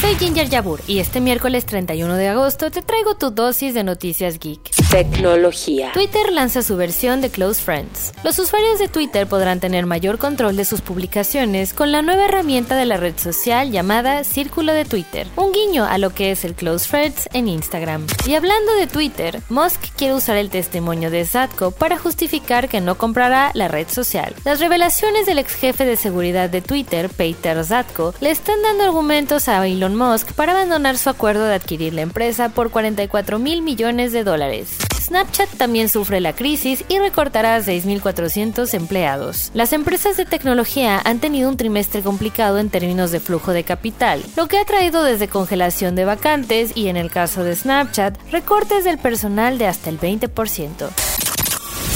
Soy Ginger Yabur y este miércoles 31 de agosto te traigo tu dosis de noticias geek. Tecnología. Twitter lanza su versión de Close Friends. Los usuarios de Twitter podrán tener mayor control de sus publicaciones con la nueva herramienta de la red social llamada Círculo de Twitter, un guiño a lo que es el Close Friends en Instagram. Y hablando de Twitter, Musk quiere usar el testimonio de Zatko para justificar que no comprará la red social. Las revelaciones del ex jefe de seguridad de Twitter, Peter Zatko, le están dando argumentos a Elon Musk para abandonar su acuerdo de adquirir la empresa por 44 mil millones de dólares. Snapchat también sufre la crisis y recortará a 6.400 empleados. Las empresas de tecnología han tenido un trimestre complicado en términos de flujo de capital, lo que ha traído desde congelación de vacantes y en el caso de Snapchat, recortes del personal de hasta el 20%.